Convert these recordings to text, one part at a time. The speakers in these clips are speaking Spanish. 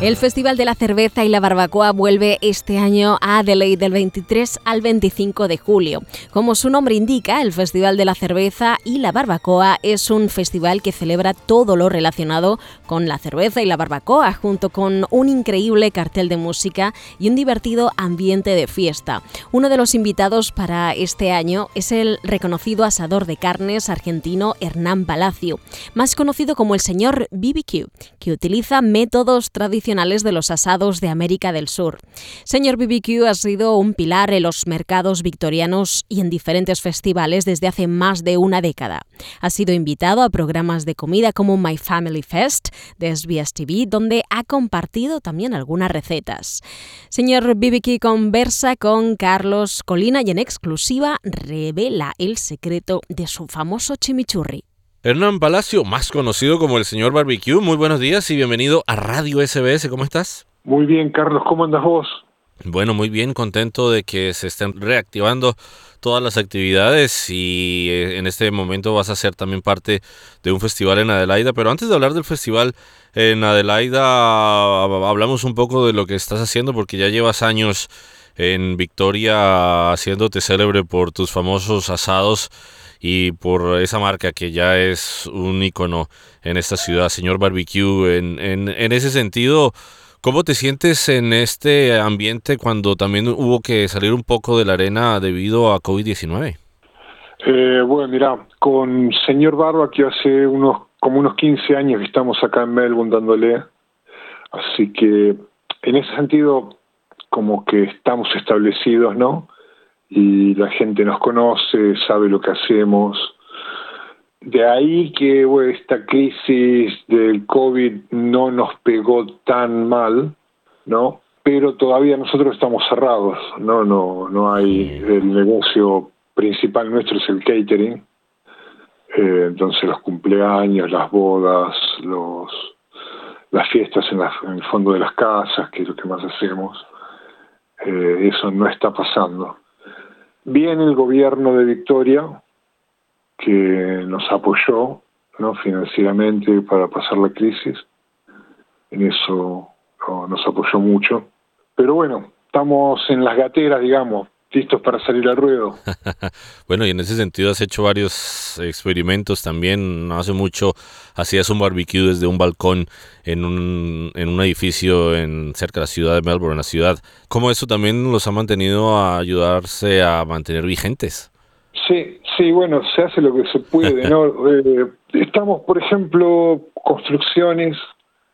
El Festival de la Cerveza y la Barbacoa vuelve este año a Adelaide del 23 al 25 de julio. Como su nombre indica, el Festival de la Cerveza y la Barbacoa es un festival que celebra todo lo relacionado con la cerveza y la barbacoa, junto con un increíble cartel de música y un divertido ambiente de fiesta. Uno de los invitados para este año es el reconocido asador de carnes argentino Hernán Palacio, más conocido como el señor BBQ, que utiliza métodos tradicionales de los asados de América del Sur. Señor BBQ ha sido un pilar en los mercados victorianos y en diferentes festivales desde hace más de una década. Ha sido invitado a programas de comida como My Family Fest de SBS TV, donde ha compartido también algunas recetas. Señor BBQ conversa con Carlos Colina y en exclusiva revela el secreto de su famoso chimichurri. Hernán Palacio, más conocido como el señor Barbecue, muy buenos días y bienvenido a Radio SBS. ¿Cómo estás? Muy bien, Carlos, ¿cómo andas vos? Bueno, muy bien, contento de que se estén reactivando todas las actividades y eh, en este momento vas a ser también parte de un festival en Adelaida. Pero antes de hablar del festival en Adelaida, hablamos un poco de lo que estás haciendo porque ya llevas años en Victoria haciéndote célebre por tus famosos asados y por esa marca que ya es un icono en esta ciudad, señor Barbecue. En, en, en ese sentido, ¿cómo te sientes en este ambiente cuando también hubo que salir un poco de la arena debido a COVID-19? Eh, bueno, mira, con señor Barbecue hace unos como unos 15 años que estamos acá en Melbourne dándole, así que en ese sentido como que estamos establecidos, ¿no? y la gente nos conoce, sabe lo que hacemos. De ahí que esta crisis del COVID no nos pegó tan mal, ¿no? Pero todavía nosotros estamos cerrados, ¿no? No, no hay, el negocio principal nuestro es el catering, eh, entonces los cumpleaños, las bodas, los las fiestas en, en, el fondo de las casas, que es lo que más hacemos, eh, eso no está pasando. Bien el gobierno de Victoria, que nos apoyó ¿no? financieramente para pasar la crisis, en eso nos apoyó mucho. Pero bueno, estamos en las gateras, digamos, listos para salir al ruedo. bueno, y en ese sentido has hecho varios experimentos también. No hace mucho hacías un barbecue desde un balcón en un, en un edificio en cerca de la ciudad de Melbourne, en la ciudad. ¿Cómo eso también los ha mantenido a ayudarse a mantener vigentes? Sí, sí, bueno, se hace lo que se puede, ¿no? Eh, estamos, por ejemplo, construcciones,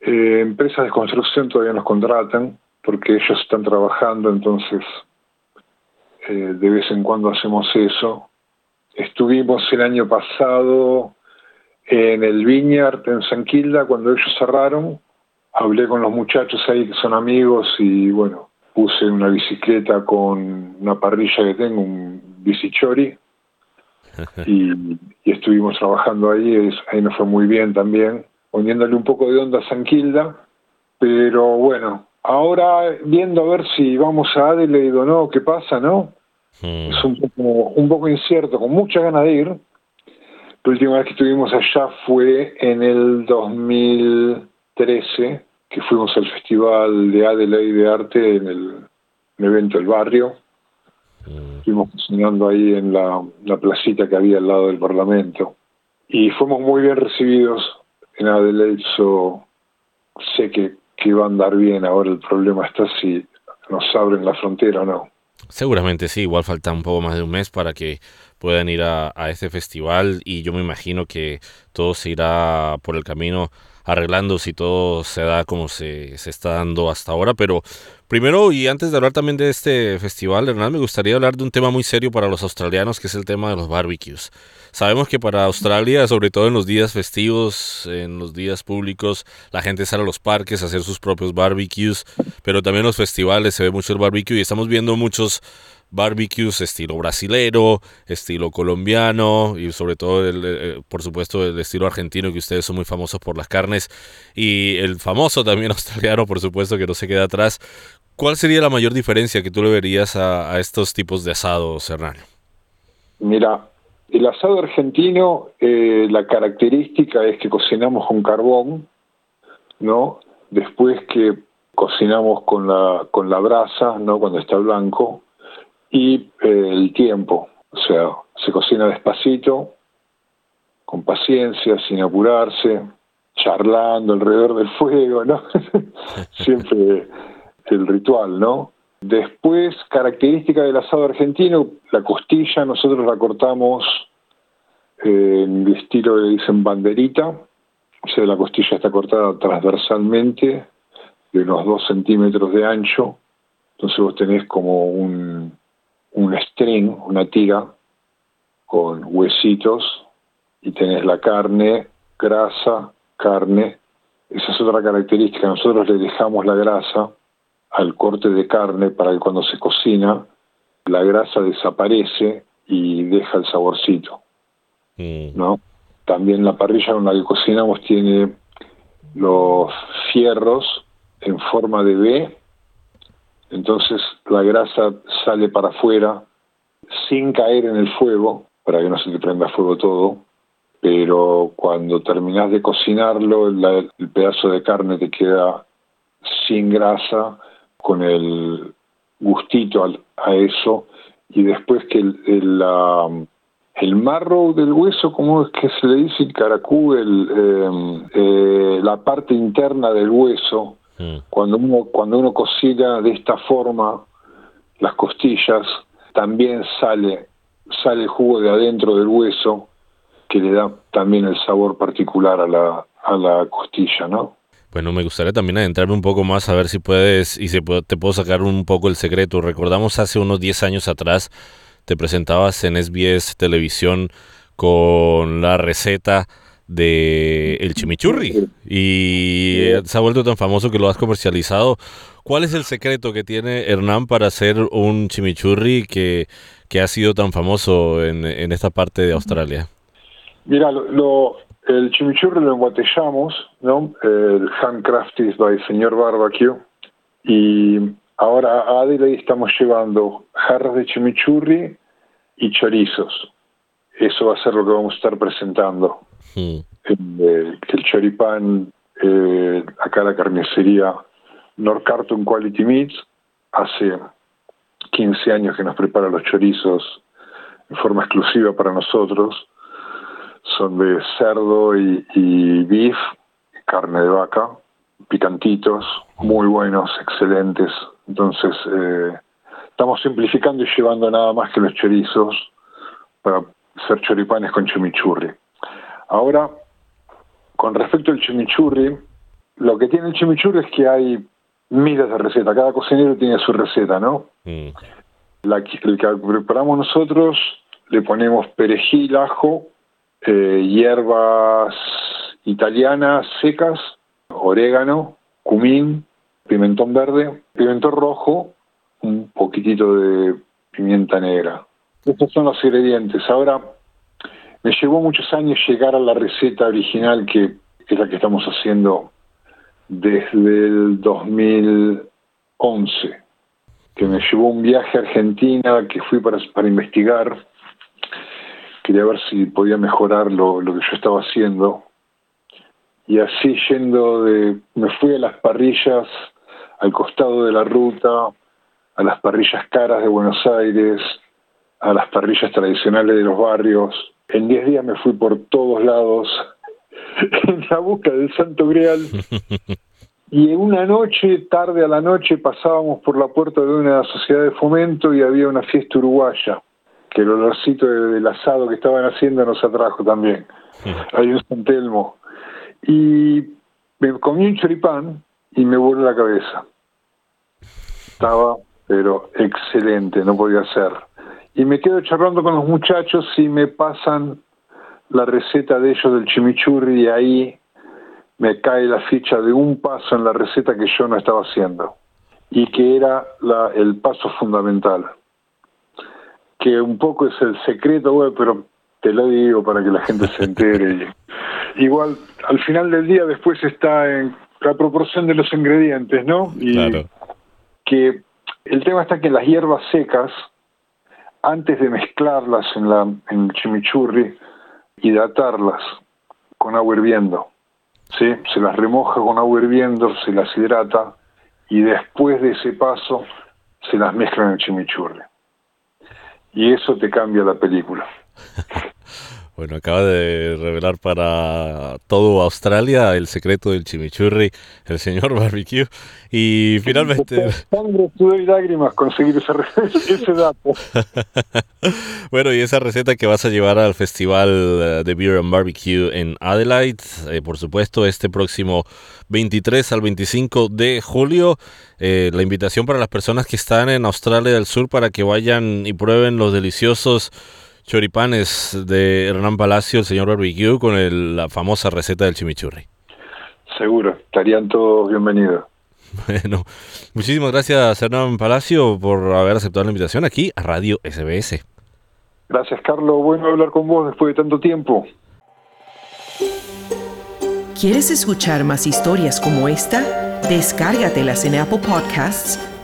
eh, empresas de construcción todavía nos contratan porque ellos están trabajando, entonces eh, de vez en cuando hacemos eso. Estuvimos el año pasado en el Vineyard en San Quilda cuando ellos cerraron. Hablé con los muchachos ahí que son amigos y bueno, puse una bicicleta con una parrilla que tengo, un bicichori, y, y estuvimos trabajando ahí, ahí nos fue muy bien también, poniéndole un poco de onda a San Quilda, pero bueno, Ahora, viendo a ver si vamos a Adelaide o no, qué pasa, ¿no? Hmm. Es un poco, un poco incierto, con mucha ganas de ir. La última vez que estuvimos allá fue en el 2013, que fuimos al Festival de Adelaide de Arte en el, evento del barrio. Hmm. Estuvimos cocinando ahí en la, la placita que había al lado del Parlamento. Y fuimos muy bien recibidos en Adelaide, so sé que que va a andar bien. Ahora el problema está si nos abren la frontera o no. Seguramente sí, igual falta un poco más de un mes para que puedan ir a, a este festival y yo me imagino que todo se irá por el camino arreglando si todo se da como se, se, está dando hasta ahora. Pero primero y antes de hablar también de este festival, Hernán, me gustaría hablar de un tema muy serio para los australianos, que es el tema de los barbecues. Sabemos que para Australia, sobre todo en los días festivos, en los días públicos, la gente sale a los parques a hacer sus propios barbecues, pero también en los festivales se ve mucho el barbecue y estamos viendo muchos barbecues estilo brasilero, estilo colombiano y sobre todo, el, eh, por supuesto, el estilo argentino, que ustedes son muy famosos por las carnes, y el famoso también australiano, por supuesto, que no se queda atrás. ¿Cuál sería la mayor diferencia que tú le verías a, estos tipos de asado, Hernán? Mira, el asado argentino, eh, la característica es que cocinamos con carbón, ¿no? Después que cocinamos con la, con la brasa, ¿no? Cuando está blanco, y eh, el tiempo, o sea, se cocina despacito, con paciencia, sin apurarse, charlando alrededor del fuego, ¿no? Siempre el ritual, ¿no? Después, característica del asado argentino, la costilla, nosotros la cortamos en el estilo que dicen banderita, o sea, la costilla está cortada transversalmente de unos dos centímetros de ancho, entonces vos tenés como un, un string, una tira con huesitos y tenés la carne, grasa, carne. Esa es otra característica. Nosotros le dejamos la grasa al corte de carne para que cuando se cocina la grasa desaparece y deja el saborcito. Mm. ¿no? También la parrilla con la que cocinamos tiene los fierros en forma de B, entonces la grasa sale para afuera sin caer en el fuego, para que no se te prenda fuego todo, pero cuando terminas de cocinarlo, el pedazo de carne te queda sin grasa con el gustito a, eso y después que el, el, el, marro del hueso, ¿cómo es que se le dice? El caracú, el, em, eh, la parte interna del hueso, mm. cuando, uno, cuando uno cocina de esta forma las costillas, también sale, sale el jugo de adentro del hueso que le da también el sabor particular a la, a la costilla, ¿no? Bueno, me gustaría también adentrarme un poco más a ver si puedes y si te puedo sacar un poco el secreto. Recordamos hace unos 10 años atrás te presentabas en SBS Televisión con la receta de el chimichurri y se ha vuelto tan famoso que lo has comercializado. ¿Cuál es el secreto que tiene Hernán para hacer un chimichurri que, que ha sido tan famoso en, en esta parte de Australia? Mira, lo, el chimichurri lo embotellamos, ¿no? El handcrafted by Señor Barbecue. Y ahora a Adelaide estamos llevando jarras de chimichurri y chorizos. Eso va a ser lo que vamos a estar presentando. Hmm. El, el, choripán, eh, acá la carnicería North Cartoon Quality Meats, hace 15 años que nos prepara los chorizos en forma exclusiva para nosotros son de cerdo y, beef, carne de vaca, picantitos, muy buenos, excelentes. Entonces, eh, estamos simplificando y llevando nada más que los chorizos para hacer choripanes con chimichurri. Ahora, con respecto al chimichurri, lo que tiene el chimichurri es que hay miles de recetas, cada cocinero tiene su receta, ¿no? Mm. La, que preparamos nosotros le ponemos perejil, ajo, eh, hierbas italianas secas, orégano, cumín, pimentón verde, pimentón rojo, un poquitito de pimienta negra. Estos son los ingredientes. Ahora, me llevó muchos años llegar a la receta original que es la que estamos haciendo desde el 2011, que me llevó un viaje a Argentina que fui para, investigar quería ver si podía mejorar lo, lo que yo estaba haciendo. Y así yendo de, me fui a las parrillas al costado de la ruta, a las parrillas caras de Buenos Aires, a las parrillas tradicionales de los barrios. En 10 días me fui por todos lados en la busca del Santo Grial. Y en una noche, tarde a la noche, pasábamos por la puerta de una sociedad de fomento y había una fiesta uruguaya que el olorcito del asado que estaban haciendo nos atrajo también. Hay un San Telmo. Y me comí un choripán y me voló la cabeza. Estaba, pero excelente, no podía ser. Y me quedo charlando con los muchachos y me pasan la receta de ellos del chimichurri y ahí me cae la ficha de un paso en la receta que yo no estaba haciendo y que era la, el paso fundamental que un poco es el secreto, güey, pero te lo digo para que la gente se entere. Igual, al final del día después está en la proporción de los ingredientes, ¿no? Y Claro. que el tema está que las hierbas secas, antes de mezclarlas en, la, en el chimichurri, hidratarlas con agua hirviendo. ¿sí? Se las remoja con agua hirviendo, se las hidrata y después de ese paso se las mezcla en el chimichurri. Y eso te cambia la película. Bueno, acaba de revelar para todo Australia el secreto del chimichurri, el señor barbecue. Y finalmente, Sangre, sudor y lágrimas conseguir ese, ese dato. bueno, y esa receta que vas a llevar al Festival eh, de Beer and Barbecue en Adelaide, eh, por supuesto, este próximo 23 al 25 de julio. Eh, la invitación para las personas que están en Australia del Sur para que vayan y prueben los deliciosos choripanes de Hernán Palacio, el señor barbecue, con el- la famosa receta del chimichurri. Seguro, estarían todos bienvenidos. Bueno, muchísimas gracias Hernán Palacio por haber aceptado la invitación aquí a Radio SBS. Gracias, Carlos. Bueno hablar con vos después de tanto tiempo. ¿Quieres escuchar más historias como esta? Descárgatelas en Apple Podcasts,